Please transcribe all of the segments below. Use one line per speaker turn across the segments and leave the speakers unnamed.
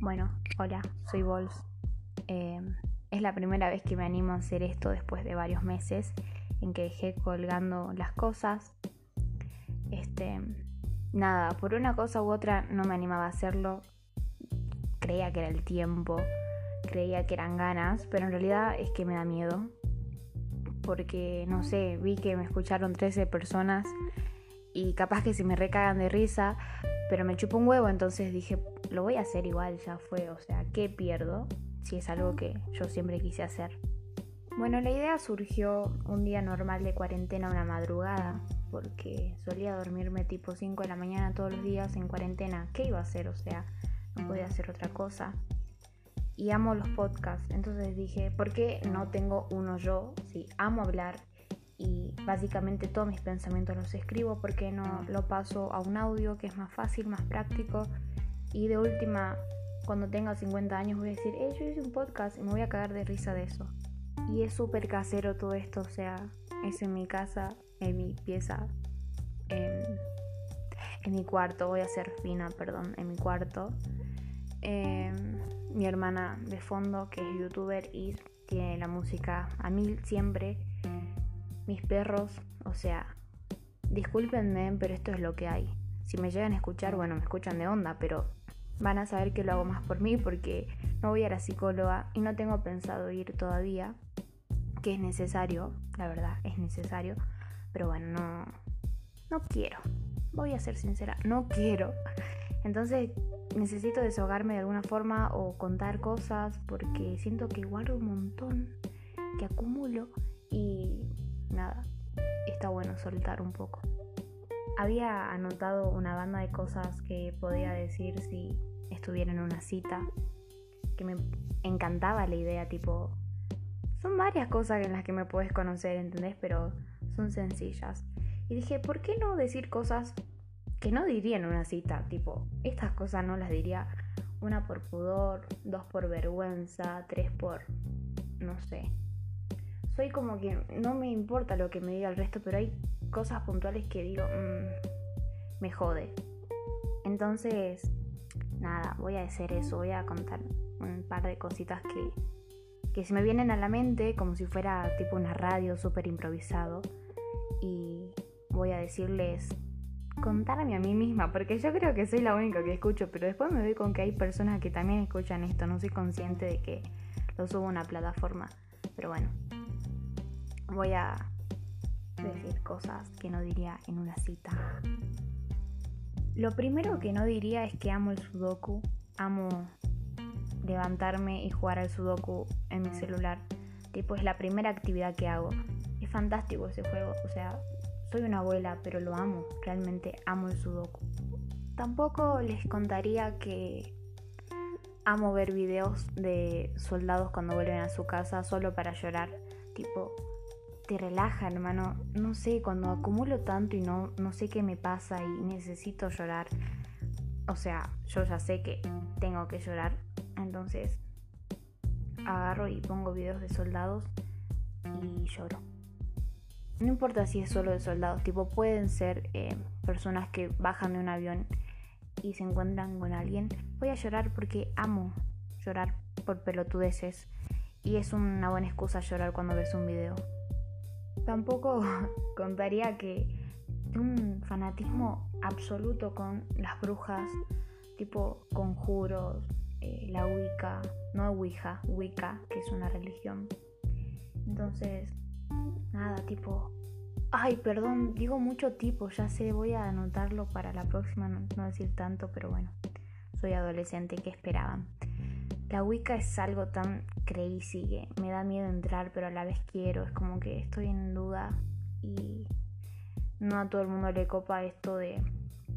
Bueno, hola, soy Vols. Em, es la primera vez que me animo a hacer esto después de varios meses en que dejé colgando las cosas. Este, nada, por una cosa u otra no me animaba a hacerlo. Creía que era el tiempo, creía que eran ganas, pero en realidad es que me da miedo. Porque, no sé, vi que me escucharon 13 personas y capaz que se me recagan de risa, pero me chupo un huevo, entonces dije, lo voy a hacer igual, ya fue, o sea, ¿qué pierdo si es algo que yo siempre quise hacer? Bueno, la idea surgió un día normal de cuarentena, una madrugada, porque solía dormirme tipo 5 de la mañana todos los días en cuarentena. ¿Qué iba a hacer? O sea, no podía hacer otra cosa. Y amo los podcasts, entonces dije, ¿por qué no tengo uno yo? Sí, amo hablar y básicamente todos mis pensamientos los escribo porque no lo paso a un audio que es más fácil, más práctico y de última cuando tenga 50 años voy a decir, eh, yo hice un podcast y me voy a cagar de risa de eso. Y es súper casero todo esto, o sea, es en mi casa, en mi pieza, en, en mi cuarto, voy a ser fina, perdón, en mi cuarto. Em, mi hermana de fondo, que es youtuber y tiene la música a mil siempre mis perros, o sea, discúlpenme, pero esto es lo que hay. Si me llegan a escuchar, bueno, me escuchan de onda, pero van a saber que lo hago más por mí porque no voy a la psicóloga y no tengo pensado ir todavía, que es necesario, la verdad, es necesario, pero bueno, no, no quiero. Voy a ser sincera, no quiero. Entonces necesito desahogarme de alguna forma o contar cosas porque siento que guardo un montón, que acumulo y nada, está bueno soltar un poco. Había anotado una banda de cosas que podía decir si estuviera en una cita, que me encantaba la idea, tipo, son varias cosas en las que me puedes conocer, ¿entendés? Pero son sencillas. Y dije, ¿por qué no decir cosas que no diría en una cita? Tipo, estas cosas no las diría una por pudor, dos por vergüenza, tres por, no sé, soy como que no me importa lo que me diga el resto, pero hay cosas puntuales que digo, mm, me jode. Entonces, nada, voy a hacer eso, voy a contar un par de cositas que, que se me vienen a la mente como si fuera tipo una radio súper improvisado. Y voy a decirles, contarme a mí misma, porque yo creo que soy la única que escucho, pero después me doy con que hay personas que también escuchan esto, no soy consciente de que lo subo a una plataforma. Pero bueno, voy a decir cosas que no diría en una cita. Lo primero que no diría es que amo el sudoku, amo levantarme y jugar al sudoku en mi celular. Tipo, es la primera actividad que hago. Es fantástico ese juego, o sea, soy una abuela, pero lo amo, realmente amo el sudoku. Tampoco les contaría que amo ver videos de soldados cuando vuelven a su casa solo para llorar. Tipo, te relaja, hermano. No sé, cuando acumulo tanto y no, no sé qué me pasa y necesito llorar. O sea, yo ya sé que tengo que llorar. Entonces, agarro y pongo videos de soldados y lloro. No importa si es solo de soldados, tipo pueden ser eh, personas que bajan de un avión y se encuentran con alguien. Voy a llorar porque amo llorar por pelotudeces y es una buena excusa llorar cuando ves un video. Tampoco contaría que un fanatismo absoluto con las brujas, tipo conjuros, eh, la Wicca, no Ouija, Wicca, que es una religión. Entonces, nada, tipo, ay, perdón, digo mucho tipo, ya sé, voy a anotarlo para la próxima, no, no decir tanto, pero bueno, soy adolescente, ¿qué esperaban? La Wicca es algo tan crazy que me da miedo entrar, pero a la vez quiero. Es como que estoy en duda y no a todo el mundo le copa esto de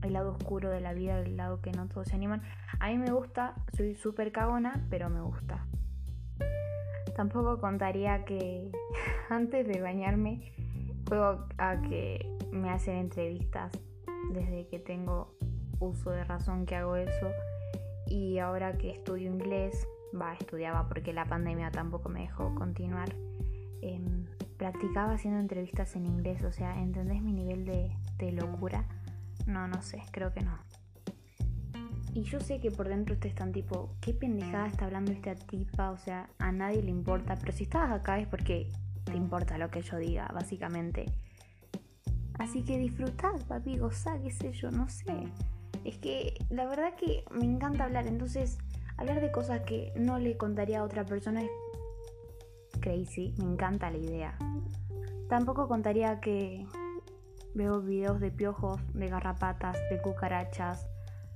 el lado oscuro de la vida, el lado que no todos se animan. A mí me gusta, soy súper cagona, pero me gusta. Tampoco contaría que antes de bañarme juego a que me hacen entrevistas desde que tengo uso de razón que hago eso y ahora que estudio inglés, va, estudiaba porque la pandemia tampoco me dejó continuar, em, practicaba haciendo entrevistas en inglés, o sea, ¿entendés mi nivel de, de locura? No, no sé, creo que no. Y yo sé que por dentro ustedes están tipo, ¿qué pendejada está hablando esta tipa? O sea, a nadie le importa. Pero si estás acá es porque te importa lo que yo diga, básicamente. Así que disfrutad, papi, gozá, qué sé yo, no sé. Es que la verdad que me encanta hablar, entonces hablar de cosas que no le contaría a otra persona es crazy, me encanta la idea. Tampoco contaría que veo videos de piojos, de garrapatas, de cucarachas,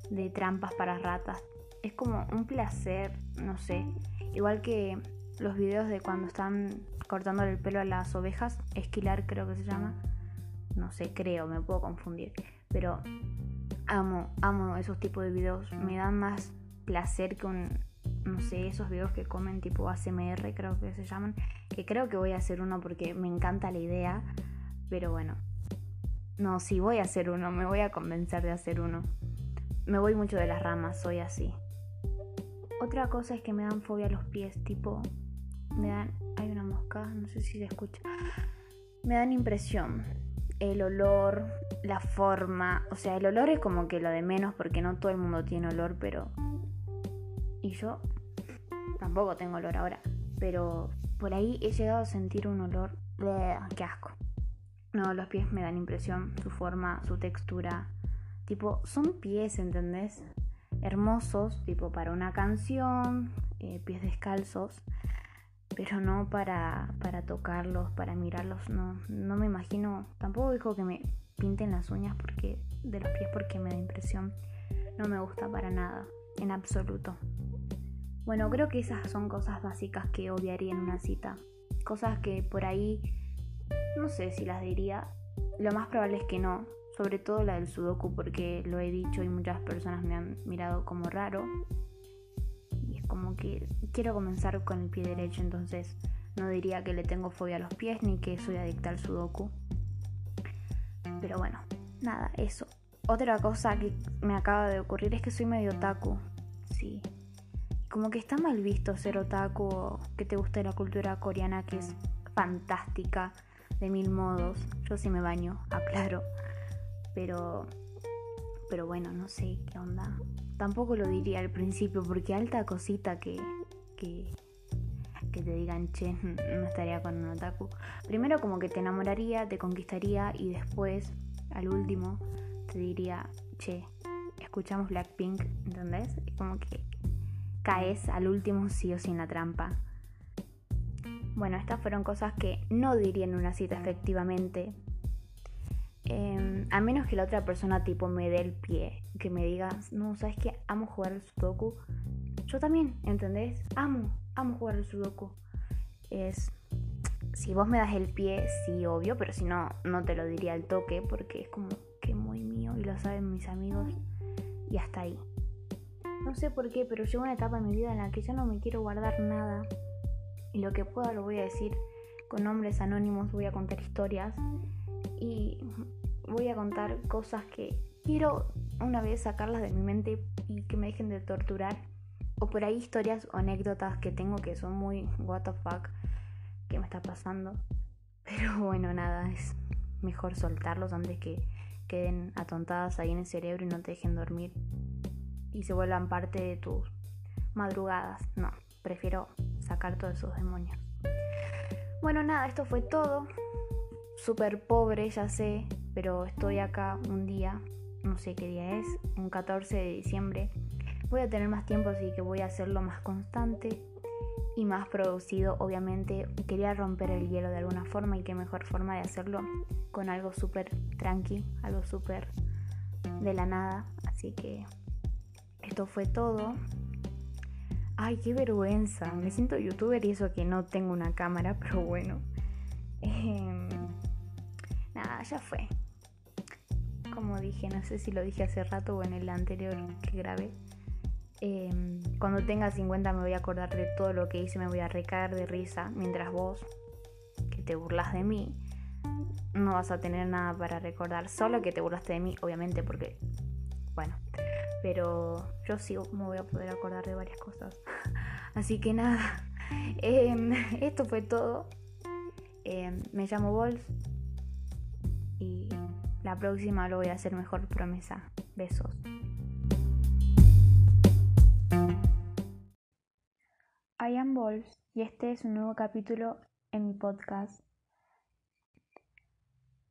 de trampas para ratas. Es como un placer, no sé. Igual que los videos de cuando están cortando el pelo a las ovejas, esquilar creo que se llama. No sé, creo, me puedo confundir. Pero amo, amo esos tipos de videos. Me dan más placer que un, no sé, esos videos que comen tipo ASMR, creo que se llaman. Que creo que voy a hacer uno porque me encanta la idea. Pero bueno, no, si voy a hacer uno, me voy a convencer de hacer uno. Me voy mucho de las ramas, soy así. Otra cosa es que me dan fobia a los pies, tipo, me dan, hay una mosca, no sé si se escucha. Me dan impresión. El olor, la forma, o sea, el olor es como que lo de menos porque no todo el mundo tiene olor, pero... Y yo tampoco tengo olor ahora, pero por ahí he llegado a sentir un olor... ¡Qué asco! No, los pies me dan impresión, su forma, su textura, Tipo, son pies, ¿entendés? Hermosos, tipo para una canción, eh, pies descalzos, pero no para, para tocarlos, para mirarlos, no, no me imagino, tampoco dijo que me pinten las uñas porque de los pies porque me da impresión, no me gusta para nada, en absoluto. Bueno, creo que esas son cosas básicas que obviaría en una cita, cosas que por ahí no sé si las diría, lo más probable es que no, sobre todo la del sudoku porque lo he dicho y muchas personas me han mirado como raro. Y es como que quiero comenzar con el pie derecho, entonces no diría que le tengo fobia a los pies ni que soy adicta al sudoku. Pero bueno, nada, eso. Otra cosa que me acaba de ocurrir es que soy medio otaku. Sí. Como que está mal visto ser otaku que te guste la cultura coreana que es fantástica de mil modos. Yo sí me baño, aclaro. Pero, pero bueno, no sé qué onda. Tampoco lo diría al principio porque alta cosita que, que, que te digan, che, no estaría con un otaku. Primero como que te enamoraría, te conquistaría y después, al último, te diría, che, escuchamos Blackpink, ¿entendés? Como que caes al último sí o sí en la trampa. Bueno, estas fueron cosas que no diría en una cita efectivamente, Em, a menos que la otra persona tipo me dé el pie, que me diga, no, sabes que amo jugar al sudoku. Yo también, ¿entendés? Amo, amo jugar al sudoku. Es, si vos me das el pie, sí, obvio, pero si no, no te lo diría al toque porque es como que muy mío y lo saben mis amigos y hasta ahí. No sé por qué, pero llegó una etapa en mi vida en la que ya no me quiero guardar nada y lo que pueda lo voy a decir con nombres anónimos, voy a contar historias y voy a contar cosas que quiero una vez sacarlas de mi mente y que me dejen de torturar. O por ahí historias o anécdotas que tengo que son muy what the fuck que me está pasando. Pero bueno, nada, es mejor soltarlos antes que queden atontadas ahí en el cerebro y no te dejen dormir y se vuelvan parte de tus madrugadas. No, prefiero sacar todos esos demonios. Bueno, nada, esto fue todo súper pobre, ya sé, pero estoy acá un día, no sé qué día es, un 14 de diciembre. Voy a tener más tiempo, así que voy a hacerlo más constante y más producido. Obviamente quería romper el hielo de alguna forma y qué mejor forma de hacerlo con algo súper tranqui, algo súper de la nada. Así que esto fue todo. Ay, qué vergüenza. Me siento youtuber y eso que no tengo una cámara, pero bueno. Eh, nada, ya fue. Como dije, no sé si lo dije hace rato o en el anterior que grabé. Em, cuando tenga 50 me voy a acordar de todo lo que hice, me voy a recaer de risa, mientras vos, que te burlas de mí, no vas a tener nada para recordar, solo que te burlaste de mí, obviamente, porque, bueno, pero yo sí me voy a poder acordar de varias cosas. Así que nada, em, esto fue todo. Em, me llamo Wolf, y la próxima lo voy a hacer mejor promesa. Besos. I am y este es un nuevo capítulo en mi podcast.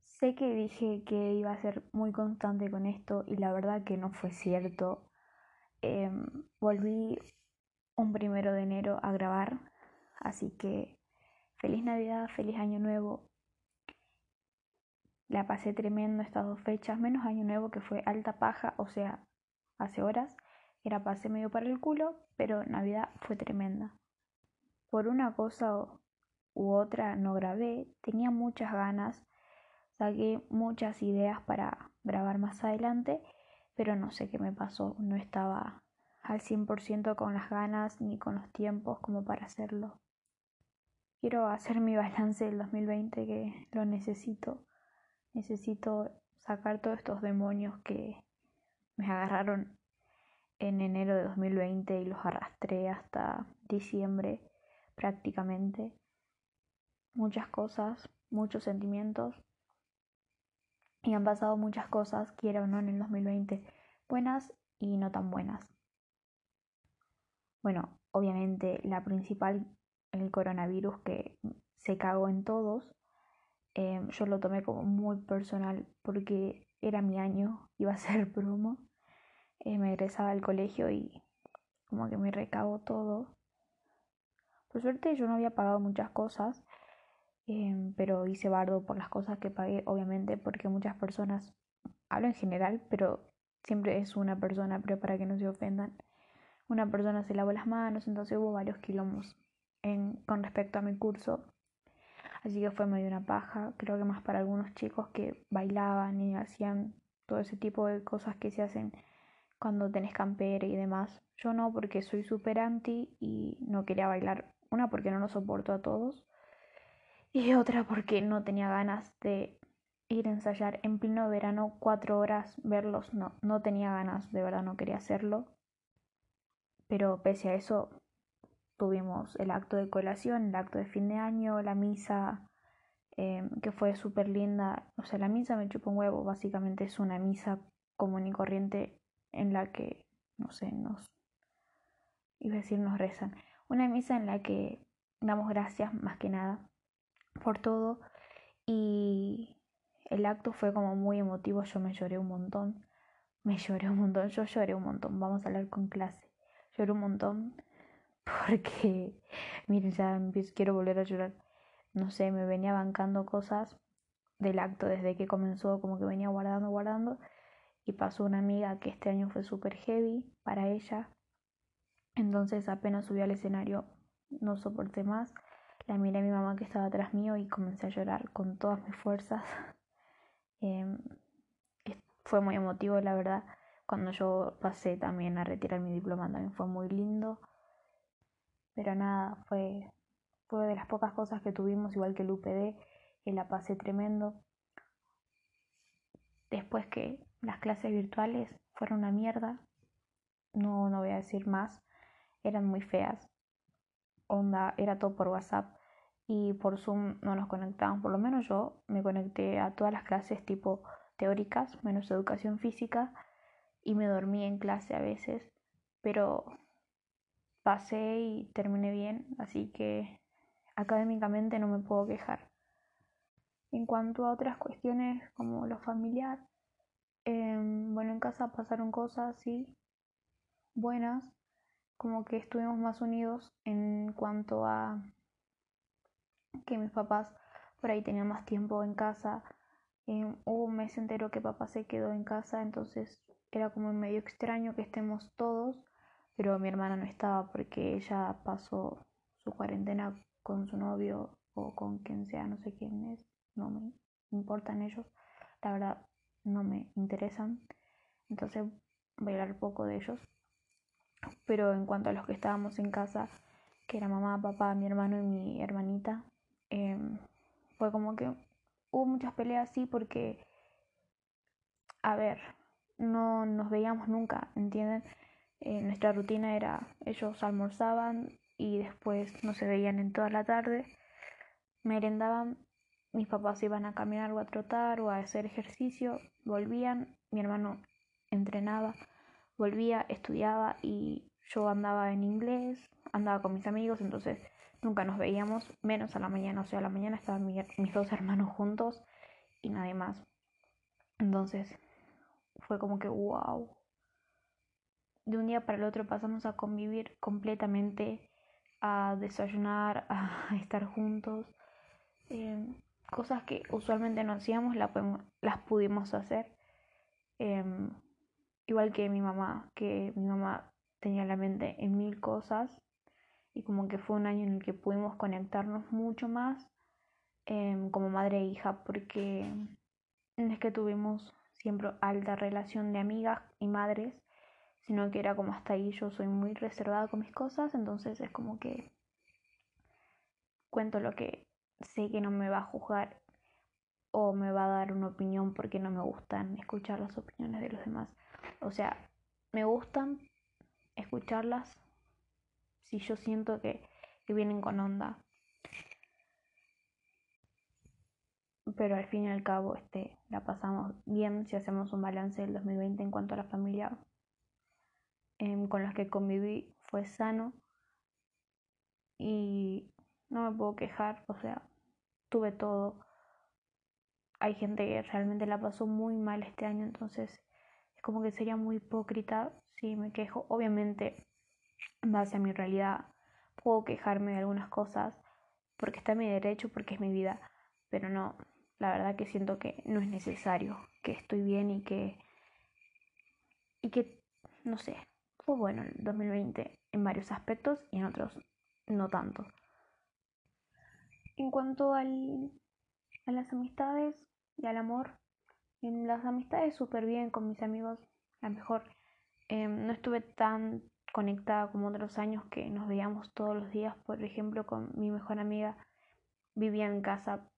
Sé que dije que iba a ser muy constante con esto y la verdad que no fue cierto. Em, volví un primero de enero a grabar, así que feliz Navidad, feliz Año Nuevo. La pasé tremendo estas dos fechas, menos Año Nuevo que fue alta paja, o sea, hace horas. Era pase medio para el culo, pero Navidad fue tremenda. Por una cosa u otra no grabé, tenía muchas ganas, saqué muchas ideas para grabar más adelante, pero no sé qué me pasó, no estaba al 100% con las ganas ni con los tiempos como para hacerlo. Quiero hacer mi balance del 2020 que lo necesito. Necesito sacar todos estos demonios que me agarraron en enero de 2020 y los arrastré hasta diciembre prácticamente. Muchas cosas, muchos sentimientos. Y han pasado muchas cosas, quiera o no, en el 2020. Buenas y no tan buenas. Bueno, obviamente la principal, el coronavirus que se cagó en todos. Em, yo lo tomé como muy personal porque era mi año, iba a ser promo. Eh, me egresaba al colegio y como que me recagó todo. Por suerte yo no había pagado muchas cosas, em, pero hice bardo por las cosas que pagué, obviamente, porque muchas personas, hablo en general, pero siempre es una persona, pero para que no se ofendan, una persona se lavó las manos, entonces hubo varios quilombos con respecto a mi curso. Así que fue medio una paja, creo que más para algunos chicos que bailaban y hacían todo ese tipo de cosas que se hacen cuando tenés campera y demás. Yo no, porque soy súper anti y no quería bailar. Una, porque no lo soporto a todos. Y otra, porque no tenía ganas de ir a ensayar en pleno verano cuatro horas, verlos. No, no tenía ganas, de verdad no quería hacerlo. Pero pese a eso, tuvimos el acto de colación, el acto de fin de año, la misa, em, que fue súper linda. O sea, la misa me chupa un huevo, básicamente es una misa común y corriente en la que, no sé, nos, iba a decir, nos rezan. Una misa en la que damos gracias más que nada por todo y el acto fue como muy emotivo, yo me lloré un montón, me lloré un montón, yo lloré un montón, vamos a hablar con clase, lloré un montón porque, miren, ya quiero volver a llorar, no sé, me venía bancando cosas del acto desde que comenzó, como que venía guardando, guardando y pasó una amiga que este año fue súper heavy para ella. Entonces apenas subí al escenario no soporté más. La miré a mi mamá que estaba atrás mío y comencé a llorar con todas mis fuerzas. Em, fue muy emotivo, la verdad. Cuando yo pasé también a retirar mi diploma también fue muy lindo. Pero nada, fue, fue de las pocas cosas que tuvimos, igual que el UPD, y la pasé tremendo. Después que las clases virtuales fueron una mierda. No, no voy a decir más. Eran muy feas. Onda, era todo por WhatsApp. Y por Zoom no nos conectaban. Por lo menos yo me conecté a todas las clases tipo teóricas, menos educación física. Y me dormí en clase a veces. Pero pasé y terminé bien. Así que académicamente no me puedo quejar. En cuanto a otras cuestiones como lo familiar, Em, bueno, en casa pasaron cosas, sí, buenas, como que estuvimos más unidos en cuanto a que mis papás por ahí tenían más tiempo en casa. Em, hubo un mes entero que papá se quedó en casa, entonces era como medio extraño que estemos todos, pero mi hermana no estaba porque ella pasó su cuarentena con su novio o con quien sea, no sé quién es, no me importan ellos. La verdad, no me interesan. Entonces voy a hablar poco de ellos. Pero en cuanto a los que estábamos en casa, que era mamá, papá, mi hermano y mi hermanita, em, fue como que hubo muchas peleas así porque, a ver, no nos veíamos nunca, ¿entienden? Eh, nuestra rutina era, ellos almorzaban y después no se veían en toda la tarde, merendaban mis papás iban a caminar o a trotar o a hacer ejercicio, volvían, mi hermano entrenaba, volvía, estudiaba y yo andaba en inglés, andaba con mis amigos, entonces nunca nos veíamos, menos a la mañana, o sea, a la mañana estaban mis dos hermanos juntos y nadie más. Entonces fue como que, wow. De un día para el otro pasamos a convivir completamente, a desayunar, a estar juntos. Em, cosas que usualmente no hacíamos, las pudimos hacer. Em, igual que mi mamá, que mi mamá tenía la mente en mil cosas y como que fue un año en el que pudimos conectarnos mucho más em, como madre e hija porque es que tuvimos siempre alta relación de amigas y madres, sino que era como hasta ahí yo soy muy reservada con mis cosas, entonces es como que cuento lo que sé que no me va a juzgar o me va a dar una opinión porque no me gustan escuchar las opiniones de los demás. O sea, me gustan escucharlas si yo siento que, vienen con onda. Pero al fin y al cabo este, la pasamos bien si hacemos un balance del 2020 en cuanto a la familia em, con las que conviví fue sano y no me puedo quejar, o sea, tuve todo. Hay gente que realmente la pasó muy mal este año, entonces es como que sería muy hipócrita si me quejo. Obviamente en base a mi realidad. Puedo quejarme de algunas cosas porque está en mi derecho, porque es mi vida, pero no, la verdad que siento que no es necesario, que estoy bien y que, y que, no sé, fue bueno el 2020 en varios aspectos y en otros no tanto. En cuanto al, a las amistades y al amor, en las amistades súper bien con mis amigos, la mejor. Em, no estuve tan conectada como otros años que nos veíamos todos los días. Por ejemplo, con mi mejor amiga vivía en casa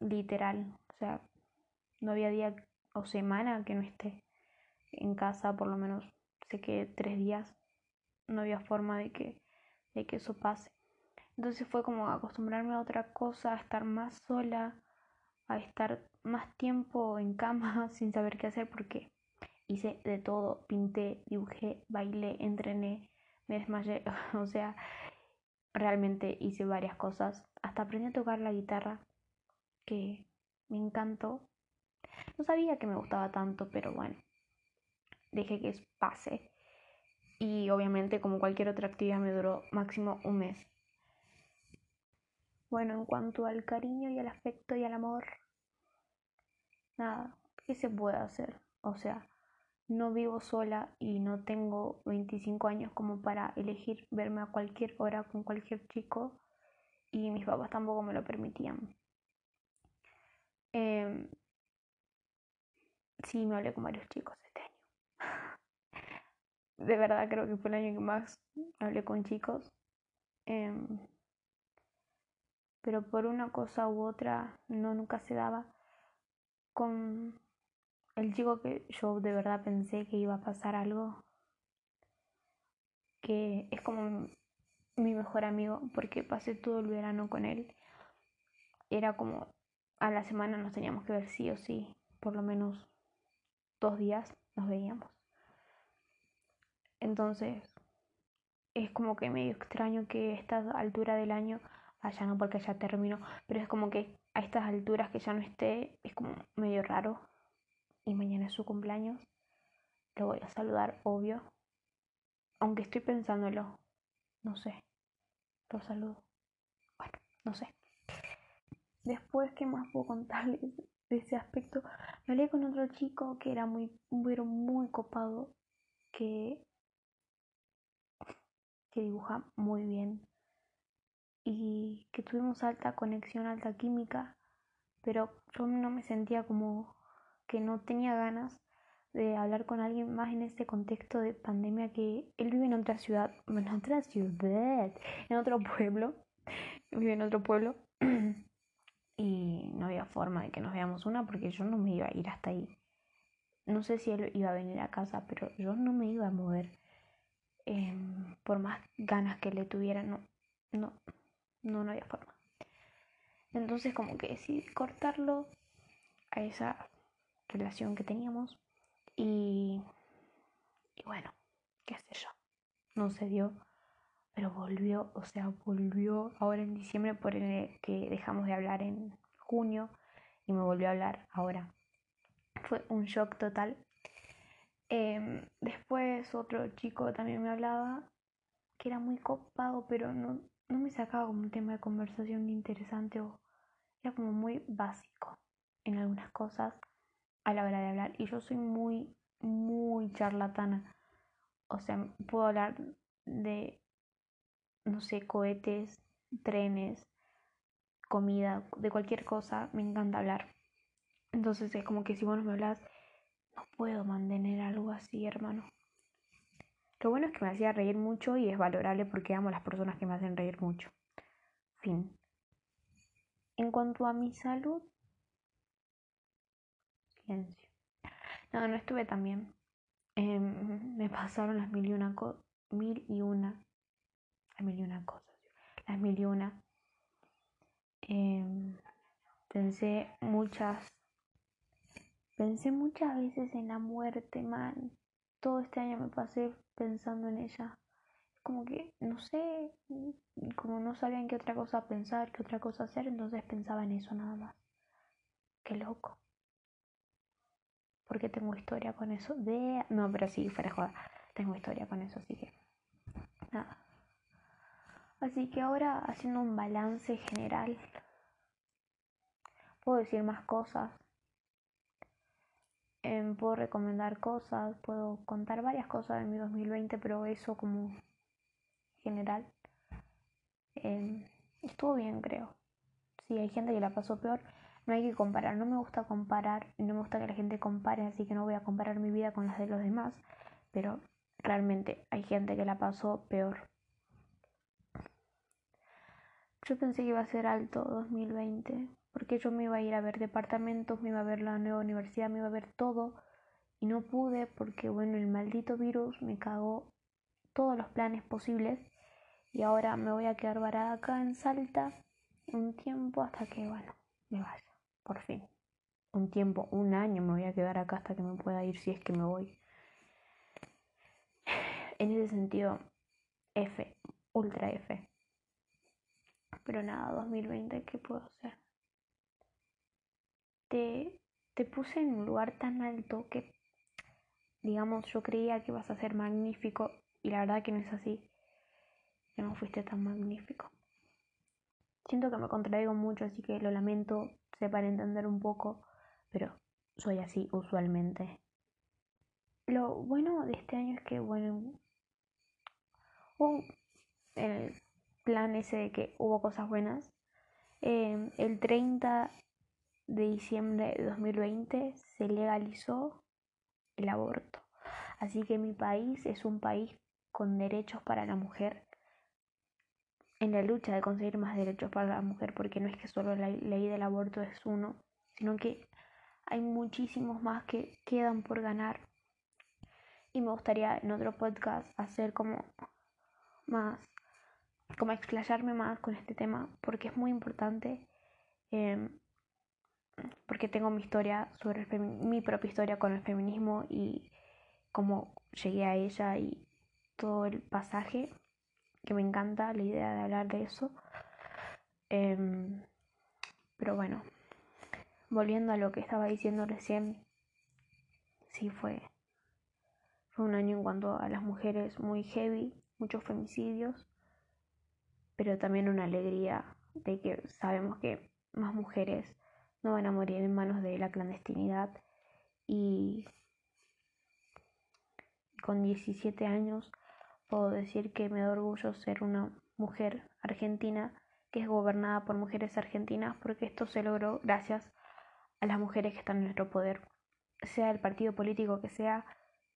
literal. O sea, no había día o semana que no esté en casa, por lo menos sé que tres días. No había forma de que, de que eso pase. Entonces fue como acostumbrarme a otra cosa, a estar más sola, a estar más tiempo en cama sin saber qué hacer porque hice de todo, pinté, dibujé, bailé, entrené, me desmayé, o sea, realmente hice varias cosas, hasta aprendí a tocar la guitarra, que me encantó. No sabía que me gustaba tanto, pero bueno, dejé que pase. Y obviamente como cualquier otra actividad me duró máximo un mes. Bueno, en cuanto al cariño y al afecto y al amor, nada, ¿qué se puede hacer? O sea, no vivo sola y no tengo 25 años como para elegir verme a cualquier hora con cualquier chico y mis papás tampoco me lo permitían. Eh, sí, me hablé con varios chicos este año. De verdad creo que fue el año que más hablé con chicos. Em, pero por una cosa u otra no nunca se daba. Con el chico que yo de verdad pensé que iba a pasar algo, que es como mi mejor amigo, porque pasé todo el verano con él. Era como a la semana nos teníamos que ver sí o sí, por lo menos dos días nos veíamos. Entonces, es como que medio extraño que a esta altura del año, allá no porque ya terminó, pero es como que a estas alturas que ya no esté, es como medio raro y mañana es su cumpleaños, lo voy a saludar, obvio. Aunque estoy pensándolo, no sé, lo saludo. Bueno, no sé. Después, ¿qué más puedo contarles de ese aspecto? Me hablé con otro chico que era muy, muy, muy copado, que, que dibuja muy bien y que tuvimos alta conexión, alta química, pero yo no me sentía como que no tenía ganas de hablar con alguien más en este contexto de pandemia que él vive en otra ciudad, en otra ciudad, en otro pueblo, vive en otro pueblo y no había forma de que nos veamos una porque yo no me iba a ir hasta ahí. No sé si él iba a venir a casa, pero yo no me iba a mover em, por más ganas que le tuviera, no, no, no, no había forma. Entonces como que decidí cortarlo a esa relación que teníamos y, y bueno, qué sé yo. no se dio, pero volvió, o sea, volvió ahora en diciembre por el que dejamos de hablar en junio y me volvió a hablar ahora. Fue un shock total. Em, después otro chico también me hablaba que era muy copado, pero no, no me sacaba como un tema de conversación interesante o era como muy básico en algunas cosas a la hora de hablar. Y yo soy muy, muy charlatana. O sea, puedo hablar de, no sé, cohetes, trenes, comida, de cualquier cosa. Me encanta hablar. Entonces es como que si vos no me hablas, no puedo mantener algo así, hermano. Lo bueno es que me hacía reír mucho y es valorable porque amo a las personas que me hacen reír mucho. Fin. En cuanto a mi salud, silencio. No, no estuve tan bien. Em, me pasaron las mil y una mil y una las mil y una cosas las mil y una em, pensé muchas pensé muchas veces en la muerte man todo este año me pasé pensando en ella como que no sé como no sabía en qué otra cosa pensar qué otra cosa hacer entonces pensaba en eso nada más qué loco porque tengo historia con eso. De... No, pero sí, fuera joda. Tengo historia con eso, así que. Nada. Así que ahora, haciendo un balance general, puedo decir más cosas. Em, puedo recomendar cosas. Puedo contar varias cosas de mi 2020, pero eso como general. Em, estuvo bien, creo. Sí, hay gente que la pasó peor no hay que comparar, no me gusta comparar y no me gusta que la gente compare, así que no voy a comparar mi vida con las de los demás, pero realmente hay gente que la pasó peor. Yo pensé que iba a ser alto 2020, porque yo me iba a ir a ver departamentos, me iba a ver la nueva universidad, me iba a ver todo, y no pude porque, bueno, el maldito virus me cagó todos los planes posibles, y ahora me voy a quedar varada acá en Salta un tiempo hasta que, bueno, me vaya por fin. Un tiempo, un año me voy a quedar acá hasta que me pueda ir si es que me voy. En ese sentido, F, ultra F. Pero nada, 2020, ¿qué puedo hacer? Te, te puse en un lugar tan alto que, digamos, yo creía que ibas a ser magnífico y la verdad que no es así. Que no fuiste tan magnífico. Siento que me contradigo mucho, así que lo lamento, para entender un poco, pero soy así usualmente. Lo bueno de este año es que, bueno, hubo el plan ese de que hubo cosas buenas. Em, el 30 de diciembre de 2020 se legalizó el aborto. Así que mi país es un país con derechos para la mujer en la lucha de conseguir más derechos para la mujer, porque no es que solo la ley del aborto es uno, sino que hay muchísimos más que quedan por ganar. Y me gustaría en otro podcast hacer como más, como explayarme más con este tema, porque es muy importante, em, porque tengo mi historia sobre mi propia historia con el feminismo y cómo llegué a ella y todo el pasaje que me encanta la idea de hablar de eso. Em, pero bueno, volviendo a lo que estaba diciendo recién, sí fue, fue un año en cuanto a las mujeres muy heavy, muchos femicidios, pero también una alegría de que sabemos que más mujeres no van a morir en manos de la clandestinidad y con 17 años puedo decir que me da orgullo ser una mujer argentina que es gobernada por mujeres argentinas porque esto se logró gracias a las mujeres que están en nuestro poder. Sea el partido político que sea,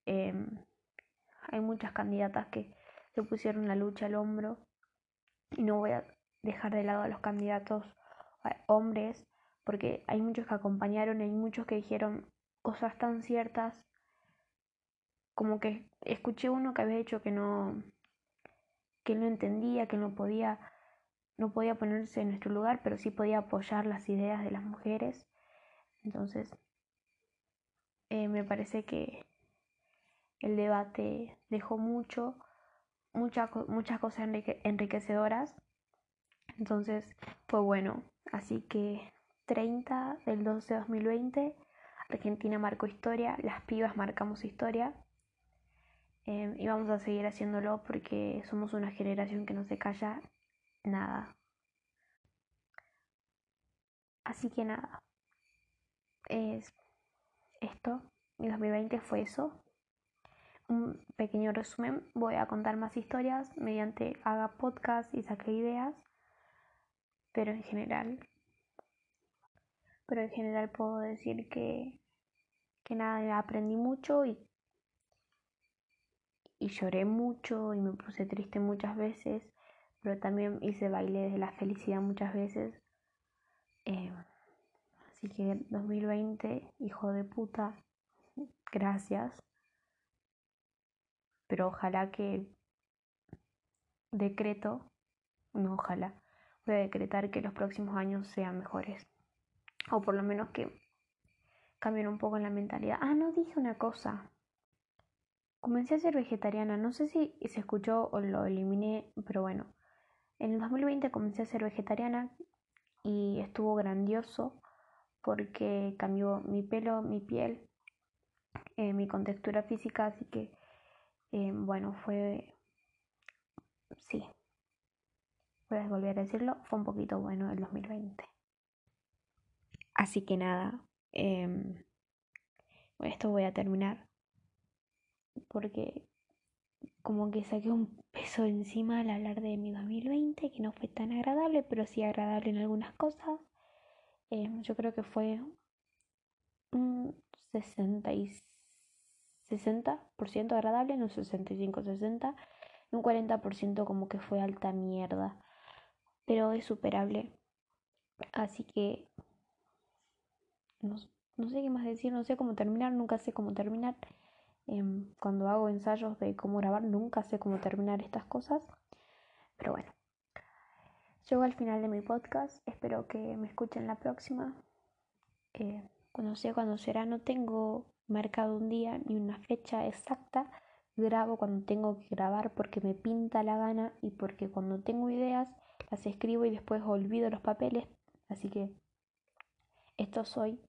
em, hay muchas candidatas que se pusieron la lucha al hombro y no voy a dejar de lado a los candidatos hombres porque hay muchos que acompañaron hay muchos que dijeron cosas tan ciertas como que escuché uno que había dicho que no que no entendía, que no podía no podía ponerse en nuestro lugar, pero sí podía apoyar las ideas de las mujeres. Entonces, eh, me parece que el debate dejó mucho muchas cosas enriquecedoras. Entonces fue bueno. Así que 30 del 12 de 2020, Argentina marcó historia, las pibas marcamos historia. Em, y vamos a seguir haciéndolo porque somos una generación que no se calla nada. Así que nada. Es esto. Mi 2020 fue eso. Un pequeño resumen. Voy a contar más historias mediante haga podcast y saque ideas. Pero en general. Pero en general puedo decir que, que nada, aprendí mucho y y lloré mucho y me puse triste muchas veces, pero también hice baile de la felicidad muchas veces. Eh, así que 2020, hijo de puta, gracias. Pero ojalá que decreto, no ojalá, voy a decretar que los próximos años sean mejores. O por lo menos que cambien un poco la mentalidad. Ah, no dije una cosa. Comencé a ser vegetariana, no sé si se escuchó o lo eliminé, pero bueno. En el 2020 comencé a ser vegetariana y estuvo grandioso porque cambió mi pelo, mi piel, eh, mi contextura física, así que eh, bueno, fue, sí, voy a volver a decirlo, fue un poquito bueno el 2020. Así que nada, eh, esto voy a terminar porque como que saqué un peso encima al hablar de mi 2020 que no fue tan agradable, pero sí agradable en algunas cosas. Eh, yo creo que fue un 60 y 60% agradable, no 65-60, un 40% como que fue alta mierda, pero es superable. Así que no, no sé qué más decir, no sé cómo terminar, nunca sé cómo terminar. Em, cuando hago ensayos de cómo grabar, nunca sé cómo terminar estas cosas. Pero bueno, llego al final de mi podcast. Espero que me escuchen la próxima. Eh, cuando sé cuándo será, no tengo marcado un día ni una fecha exacta. Grabo cuando tengo que grabar porque me pinta la gana y porque cuando tengo ideas las escribo y después olvido los papeles. Así que esto soy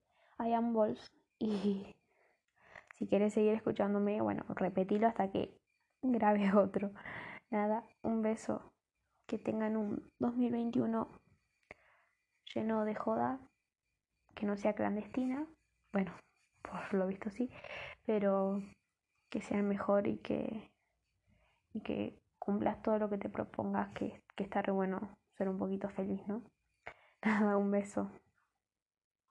I am y si quieres seguir escuchándome, bueno, repetilo hasta que grabes otro. Nada, un beso. Que tengan un 2021 lleno de joda, que no sea clandestina. Bueno, por lo visto sí, pero que sea mejor y que, y que cumplas todo lo que te propongas, que, que está re bueno ser un poquito feliz, ¿no? Nada, un beso.